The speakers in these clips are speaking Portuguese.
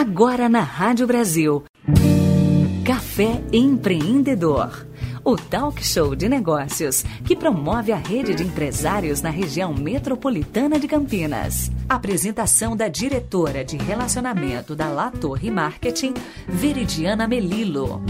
Agora na Rádio Brasil. Café Empreendedor. O talk show de negócios que promove a rede de empresários na região metropolitana de Campinas. Apresentação da diretora de relacionamento da La Torre Marketing, Veridiana Melilo.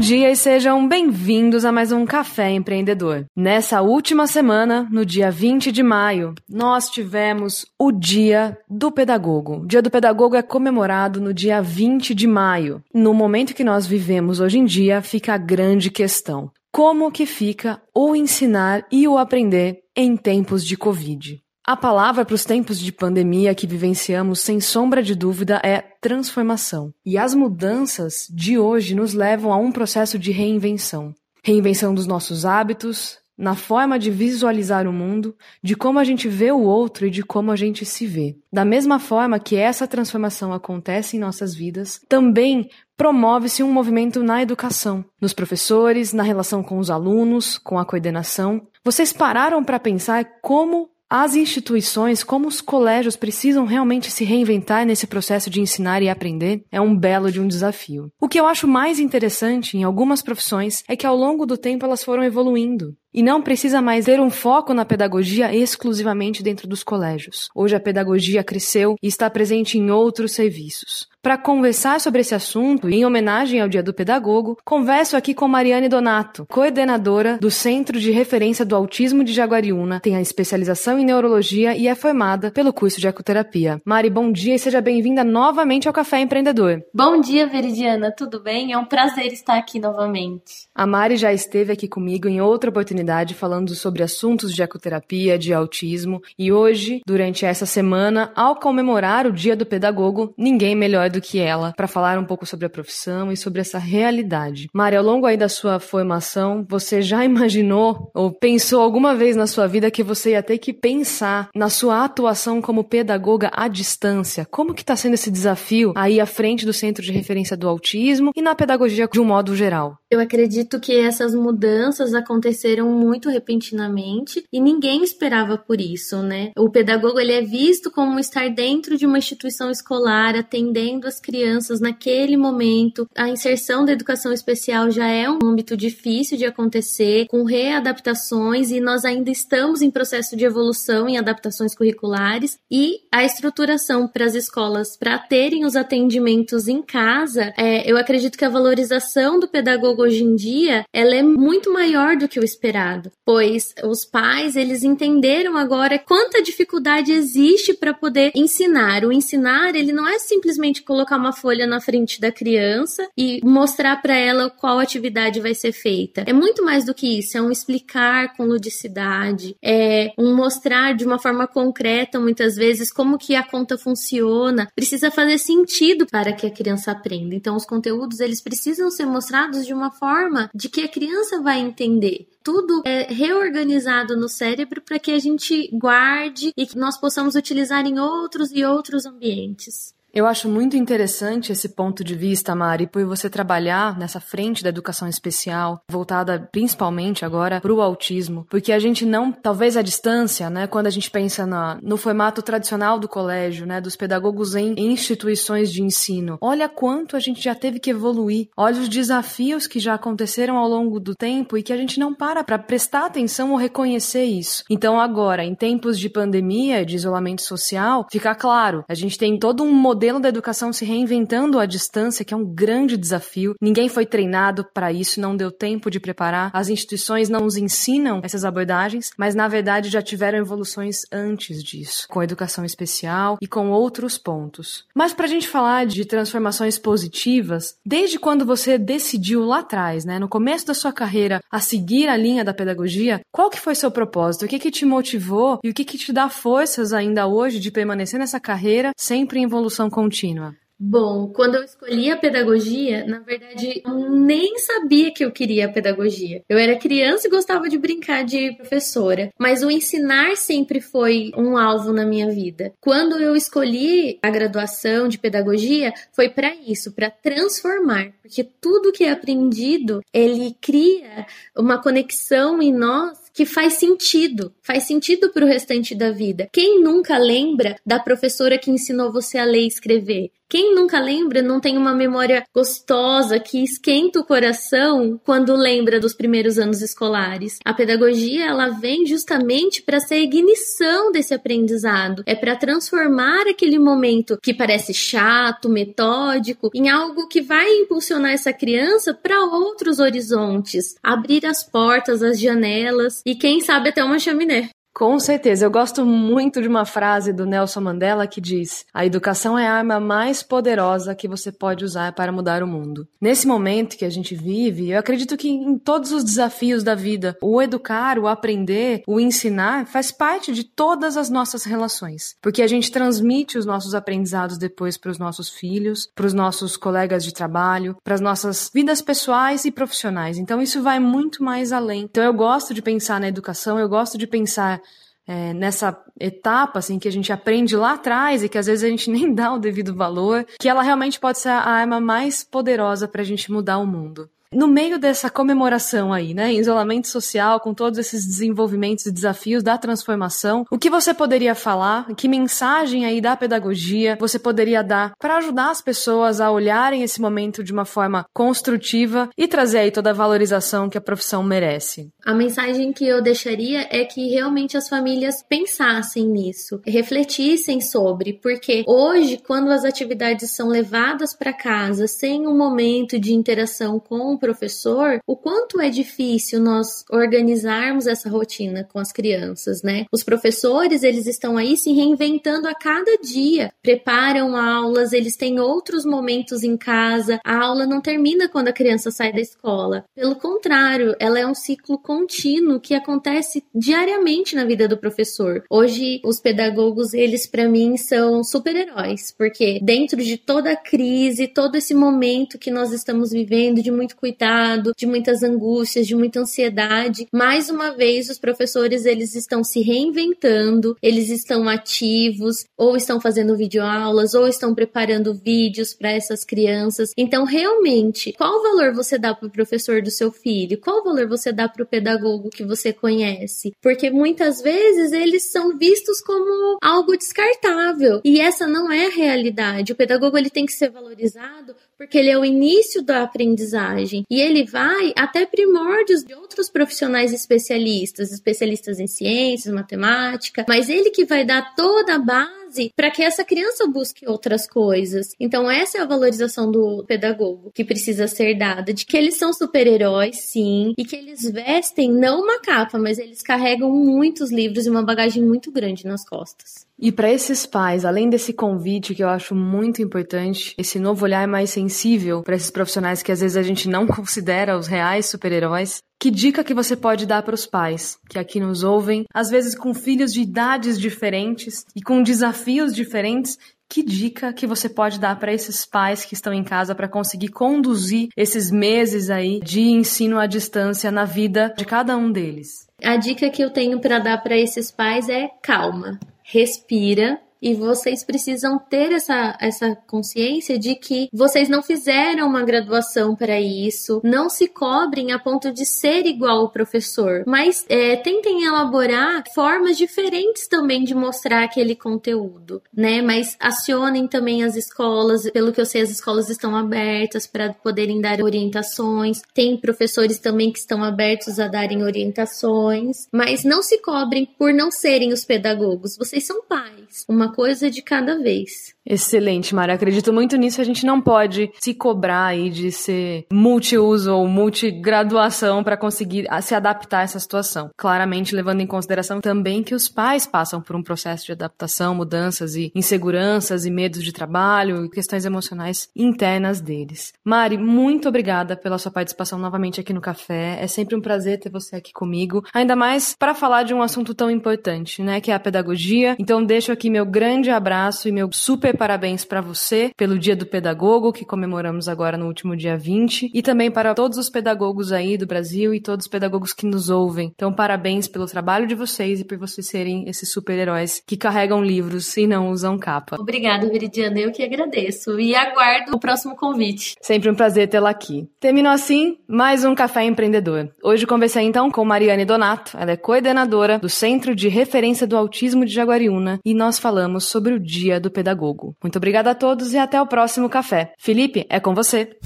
Dia e sejam bem-vindos a mais um Café Empreendedor. Nessa última semana, no dia 20 de maio, nós tivemos o Dia do Pedagogo. O Dia do Pedagogo é comemorado no dia 20 de maio. No momento que nós vivemos hoje em dia, fica a grande questão: como que fica o ensinar e o aprender em tempos de Covid? A palavra para os tempos de pandemia que vivenciamos, sem sombra de dúvida, é transformação. E as mudanças de hoje nos levam a um processo de reinvenção. Reinvenção dos nossos hábitos, na forma de visualizar o mundo, de como a gente vê o outro e de como a gente se vê. Da mesma forma que essa transformação acontece em nossas vidas, também promove-se um movimento na educação, nos professores, na relação com os alunos, com a coordenação. Vocês pararam para pensar como as instituições, como os colégios precisam realmente se reinventar nesse processo de ensinar e aprender, é um belo de um desafio. O que eu acho mais interessante em algumas profissões é que ao longo do tempo elas foram evoluindo. E não precisa mais ter um foco na pedagogia exclusivamente dentro dos colégios. Hoje a pedagogia cresceu e está presente em outros serviços. Para conversar sobre esse assunto, em homenagem ao Dia do Pedagogo, converso aqui com Mariane Donato, coordenadora do Centro de Referência do Autismo de Jaguariúna, tem a especialização em neurologia e é formada pelo curso de ecoterapia. Mari, bom dia e seja bem-vinda novamente ao Café Empreendedor. Bom dia, Veridiana, tudo bem? É um prazer estar aqui novamente. A Mari já esteve aqui comigo em outra oportunidade falando sobre assuntos de ecoterapia, de autismo, e hoje, durante essa semana, ao comemorar o Dia do Pedagogo, ninguém melhor do que ela para falar um pouco sobre a profissão e sobre essa realidade. Mari, ao longo aí da sua formação, você já imaginou ou pensou alguma vez na sua vida que você ia ter que pensar na sua atuação como pedagoga à distância? Como que está sendo esse desafio aí à frente do Centro de Referência do Autismo e na pedagogia de um modo geral? Eu acredito que essas mudanças aconteceram muito repentinamente e ninguém esperava por isso, né? O pedagogo ele é visto como estar dentro de uma instituição escolar, atendendo as crianças naquele momento. A inserção da educação especial já é um âmbito difícil de acontecer, com readaptações, e nós ainda estamos em processo de evolução em adaptações curriculares. E a estruturação para as escolas para terem os atendimentos em casa, é, eu acredito que a valorização do pedagogo hoje em dia ela é muito maior do que o esperado, pois os pais eles entenderam agora quanta dificuldade existe para poder ensinar. O ensinar ele não é simplesmente colocar uma folha na frente da criança e mostrar para ela qual atividade vai ser feita. É muito mais do que isso, é um explicar com ludicidade, é um mostrar de uma forma concreta, muitas vezes, como que a conta funciona. Precisa fazer sentido para que a criança aprenda. Então, os conteúdos, eles precisam ser mostrados de uma forma de que a criança vai entender tudo é reorganizado no cérebro para que a gente guarde e que nós possamos utilizar em outros e outros ambientes. Eu acho muito interessante esse ponto de vista, Mari, por você trabalhar nessa frente da educação especial, voltada principalmente agora para o autismo, porque a gente não, talvez à distância, né, quando a gente pensa na, no formato tradicional do colégio, né, dos pedagogos em, em instituições de ensino, olha quanto a gente já teve que evoluir, olha os desafios que já aconteceram ao longo do tempo e que a gente não para para prestar atenção ou reconhecer isso. Então agora, em tempos de pandemia, de isolamento social, fica claro, a gente tem todo um modelo modelo da educação se reinventando à distância, que é um grande desafio. Ninguém foi treinado para isso, não deu tempo de preparar. As instituições não nos ensinam essas abordagens, mas na verdade já tiveram evoluções antes disso, com educação especial e com outros pontos. Mas para a gente falar de transformações positivas, desde quando você decidiu lá atrás, né, no começo da sua carreira, a seguir a linha da pedagogia, qual que foi seu propósito? O que que te motivou e o que que te dá forças ainda hoje de permanecer nessa carreira sempre em evolução contínua? Bom, quando eu escolhi a pedagogia, na verdade, eu nem sabia que eu queria a pedagogia. Eu era criança e gostava de brincar de professora, mas o ensinar sempre foi um alvo na minha vida. Quando eu escolhi a graduação de pedagogia, foi para isso, para transformar, porque tudo que é aprendido, ele cria uma conexão em nós que faz sentido, faz sentido para o restante da vida. Quem nunca lembra da professora que ensinou você a ler e escrever? Quem nunca lembra não tem uma memória gostosa que esquenta o coração quando lembra dos primeiros anos escolares. A pedagogia ela vem justamente para ser a ignição desse aprendizado, é para transformar aquele momento que parece chato, metódico, em algo que vai impulsionar essa criança para outros horizontes, abrir as portas, as janelas e quem sabe até uma chaminé. Com certeza. Eu gosto muito de uma frase do Nelson Mandela que diz: A educação é a arma mais poderosa que você pode usar para mudar o mundo. Nesse momento que a gente vive, eu acredito que em todos os desafios da vida, o educar, o aprender, o ensinar faz parte de todas as nossas relações. Porque a gente transmite os nossos aprendizados depois para os nossos filhos, para os nossos colegas de trabalho, para as nossas vidas pessoais e profissionais. Então isso vai muito mais além. Então eu gosto de pensar na educação, eu gosto de pensar é, nessa etapa assim que a gente aprende lá atrás e que às vezes a gente nem dá o devido valor, que ela realmente pode ser a arma mais poderosa para a gente mudar o mundo. No meio dessa comemoração aí, né, isolamento social, com todos esses desenvolvimentos e desafios da transformação, o que você poderia falar? Que mensagem aí da pedagogia você poderia dar para ajudar as pessoas a olharem esse momento de uma forma construtiva e trazer aí toda a valorização que a profissão merece? A mensagem que eu deixaria é que realmente as famílias pensassem nisso, refletissem sobre, porque hoje, quando as atividades são levadas para casa sem um momento de interação com professor, o quanto é difícil nós organizarmos essa rotina com as crianças, né? Os professores, eles estão aí se reinventando a cada dia, preparam aulas, eles têm outros momentos em casa. A aula não termina quando a criança sai da escola. Pelo contrário, ela é um ciclo contínuo que acontece diariamente na vida do professor. Hoje, os pedagogos, eles para mim são super-heróis, porque dentro de toda a crise, todo esse momento que nós estamos vivendo de muito cuidado, cuidado, de muitas angústias, de muita ansiedade. Mais uma vez, os professores eles estão se reinventando, eles estão ativos, ou estão fazendo videoaulas, ou estão preparando vídeos para essas crianças. Então, realmente, qual valor você dá para o professor do seu filho? Qual valor você dá para o pedagogo que você conhece? Porque muitas vezes eles são vistos como algo descartável e essa não é a realidade. O pedagogo ele tem que ser valorizado porque ele é o início da aprendizagem e ele vai até primórdios de outros profissionais especialistas, especialistas em ciências, matemática, mas ele que vai dar toda a base para que essa criança busque outras coisas. Então, essa é a valorização do pedagogo que precisa ser dada, de que eles são super-heróis, sim, e que eles vestem não uma capa, mas eles carregam muitos livros e uma bagagem muito grande nas costas. E para esses pais, além desse convite que eu acho muito importante, esse novo olhar mais sensível para esses profissionais que às vezes a gente não considera os reais super-heróis, que dica que você pode dar para os pais que aqui nos ouvem, às vezes com filhos de idades diferentes e com desafios diferentes? Que dica que você pode dar para esses pais que estão em casa para conseguir conduzir esses meses aí de ensino à distância na vida de cada um deles? A dica que eu tenho para dar para esses pais é calma respira e vocês precisam ter essa, essa consciência de que vocês não fizeram uma graduação para isso, não se cobrem a ponto de ser igual o professor, mas é, tentem elaborar formas diferentes também de mostrar aquele conteúdo, né? Mas acionem também as escolas, pelo que eu sei, as escolas estão abertas para poderem dar orientações, tem professores também que estão abertos a darem orientações, mas não se cobrem por não serem os pedagogos, vocês são pais. Uma coisa de cada vez. Excelente, Mara. Acredito muito nisso. A gente não pode se cobrar aí de ser multiuso ou multigraduação para conseguir se adaptar a essa situação. Claramente levando em consideração também que os pais passam por um processo de adaptação, mudanças e inseguranças e medos de trabalho e questões emocionais internas deles. Mari, muito obrigada pela sua participação novamente aqui no café. É sempre um prazer ter você aqui comigo, ainda mais para falar de um assunto tão importante, né, que é a pedagogia. Então deixo aqui meu grande abraço e meu super parabéns para você pelo Dia do Pedagogo, que comemoramos agora no último dia 20, e também para todos os pedagogos aí do Brasil e todos os pedagogos que nos ouvem. Então, parabéns pelo trabalho de vocês e por vocês serem esses super-heróis que carregam livros e não usam capa. Obrigada, Viridiana. Eu que agradeço. E aguardo o próximo convite. Sempre um prazer tê-la aqui. Terminou assim mais um Café Empreendedor. Hoje conversei então com Mariane Donato. Ela é coordenadora do Centro de Referência do Autismo de Jaguariúna e nós falamos sobre o Dia do Pedagogo. Muito obrigada a todos e até o próximo café. Felipe, é com você.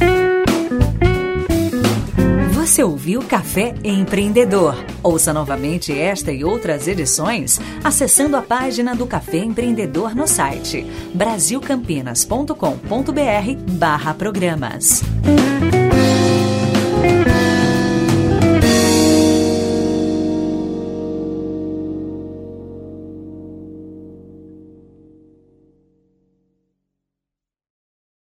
Você ouviu Café Empreendedor. Ouça novamente esta e outras edições acessando a página do Café Empreendedor no site brasilcampinas.com.br barra programas.